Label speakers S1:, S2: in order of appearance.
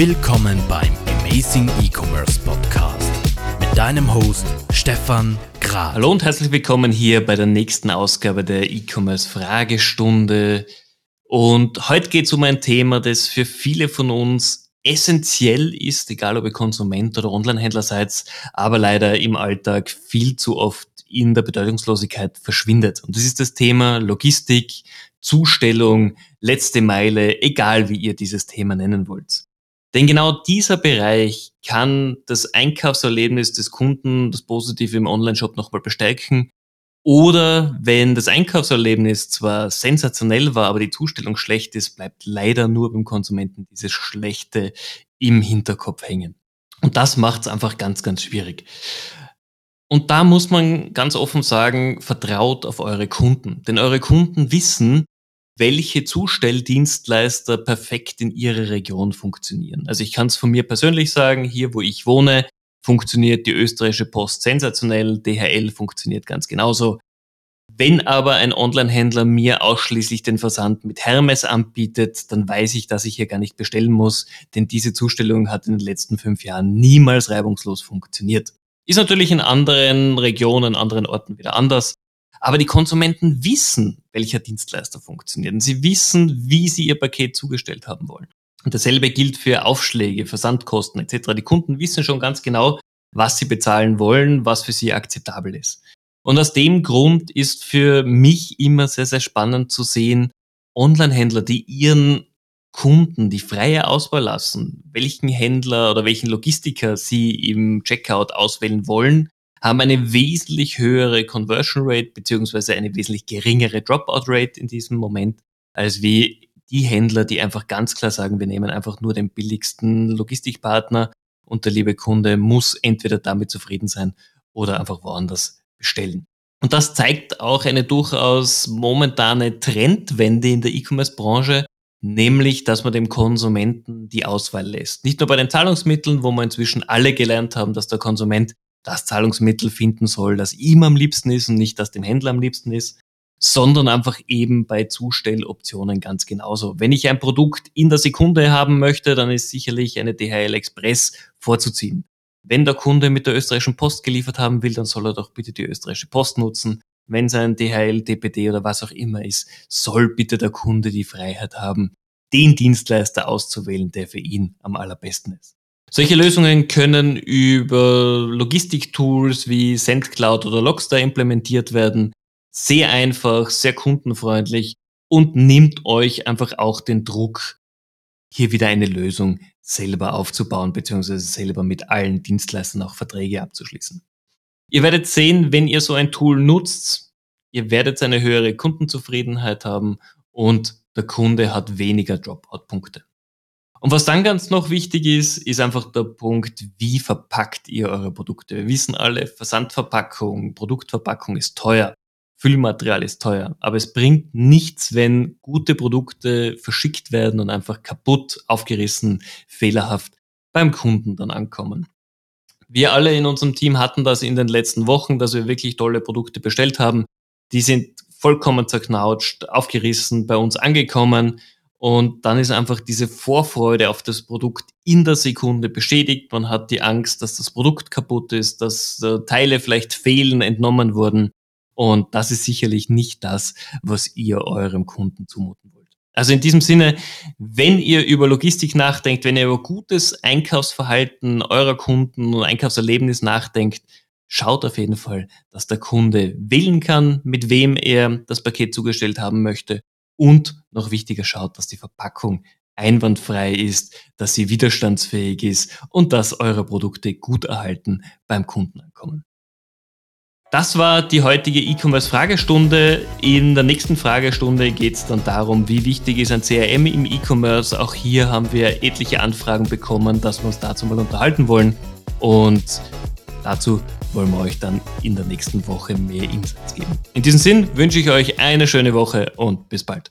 S1: Willkommen beim Amazing E-Commerce Podcast mit deinem Host Stefan Grad.
S2: Hallo und herzlich willkommen hier bei der nächsten Ausgabe der E-Commerce Fragestunde. Und heute geht es um ein Thema, das für viele von uns essentiell ist, egal ob ihr Konsument oder Onlinehändler seid, aber leider im Alltag viel zu oft in der Bedeutungslosigkeit verschwindet. Und das ist das Thema Logistik, Zustellung, letzte Meile, egal wie ihr dieses Thema nennen wollt. Denn genau dieser Bereich kann das Einkaufserlebnis des Kunden, das Positive im Onlineshop nochmal bestärken. Oder wenn das Einkaufserlebnis zwar sensationell war, aber die Zustellung schlecht ist, bleibt leider nur beim Konsumenten dieses Schlechte im Hinterkopf hängen. Und das macht es einfach ganz, ganz schwierig. Und da muss man ganz offen sagen, vertraut auf eure Kunden. Denn eure Kunden wissen, welche Zustelldienstleister perfekt in ihrer Region funktionieren. Also ich kann es von mir persönlich sagen, hier wo ich wohne, funktioniert die österreichische Post sensationell, DHL funktioniert ganz genauso. Wenn aber ein Online-Händler mir ausschließlich den Versand mit Hermes anbietet, dann weiß ich, dass ich hier gar nicht bestellen muss, denn diese Zustellung hat in den letzten fünf Jahren niemals reibungslos funktioniert. Ist natürlich in anderen Regionen, anderen Orten wieder anders. Aber die Konsumenten wissen, welcher Dienstleister funktioniert. Und sie wissen, wie sie ihr Paket zugestellt haben wollen. Und dasselbe gilt für Aufschläge, Versandkosten etc. Die Kunden wissen schon ganz genau, was sie bezahlen wollen, was für sie akzeptabel ist. Und aus dem Grund ist für mich immer sehr, sehr spannend zu sehen, Online-Händler, die ihren Kunden die freie Auswahl lassen, welchen Händler oder welchen Logistiker sie im Checkout auswählen wollen, haben eine wesentlich höhere Conversion Rate beziehungsweise eine wesentlich geringere Dropout Rate in diesem Moment, als wie die Händler, die einfach ganz klar sagen, wir nehmen einfach nur den billigsten Logistikpartner und der liebe Kunde muss entweder damit zufrieden sein oder einfach woanders bestellen. Und das zeigt auch eine durchaus momentane Trendwende in der E-Commerce-Branche, nämlich, dass man dem Konsumenten die Auswahl lässt. Nicht nur bei den Zahlungsmitteln, wo wir inzwischen alle gelernt haben, dass der Konsument das Zahlungsmittel finden soll, das ihm am liebsten ist und nicht das dem Händler am liebsten ist, sondern einfach eben bei Zustelloptionen ganz genauso. Wenn ich ein Produkt in der Sekunde haben möchte, dann ist sicherlich eine DHL Express vorzuziehen. Wenn der Kunde mit der österreichischen Post geliefert haben will, dann soll er doch bitte die österreichische Post nutzen. Wenn es ein DHL, DPD oder was auch immer ist, soll bitte der Kunde die Freiheit haben, den Dienstleister auszuwählen, der für ihn am allerbesten ist. Solche Lösungen können über Logistiktools wie SendCloud oder Logstar implementiert werden. Sehr einfach, sehr kundenfreundlich und nimmt euch einfach auch den Druck, hier wieder eine Lösung selber aufzubauen, beziehungsweise selber mit allen Dienstleistern auch Verträge abzuschließen. Ihr werdet sehen, wenn ihr so ein Tool nutzt, ihr werdet eine höhere Kundenzufriedenheit haben und der Kunde hat weniger Dropout-Punkte. Und was dann ganz noch wichtig ist, ist einfach der Punkt, wie verpackt ihr eure Produkte. Wir wissen alle, Versandverpackung, Produktverpackung ist teuer. Füllmaterial ist teuer. Aber es bringt nichts, wenn gute Produkte verschickt werden und einfach kaputt, aufgerissen, fehlerhaft beim Kunden dann ankommen. Wir alle in unserem Team hatten das in den letzten Wochen, dass wir wirklich tolle Produkte bestellt haben. Die sind vollkommen zerknautscht, aufgerissen, bei uns angekommen und dann ist einfach diese Vorfreude auf das Produkt in der Sekunde beschädigt. Man hat die Angst, dass das Produkt kaputt ist, dass äh, Teile vielleicht fehlen, entnommen wurden. Und das ist sicherlich nicht das, was ihr eurem Kunden zumuten wollt. Also in diesem Sinne, wenn ihr über Logistik nachdenkt, wenn ihr über gutes Einkaufsverhalten eurer Kunden und Einkaufserlebnis nachdenkt, schaut auf jeden Fall, dass der Kunde wählen kann, mit wem er das Paket zugestellt haben möchte und noch wichtiger schaut, dass die Verpackung einwandfrei ist, dass sie widerstandsfähig ist und dass eure Produkte gut erhalten beim Kunden ankommen. Das war die heutige E-Commerce-Fragestunde. In der nächsten Fragestunde geht es dann darum, wie wichtig ist ein CRM im E-Commerce. Auch hier haben wir etliche Anfragen bekommen, dass wir uns dazu mal unterhalten wollen. Und dazu wollen wir euch dann in der nächsten Woche mehr Insights geben. In diesem Sinn wünsche ich euch eine schöne Woche und bis bald.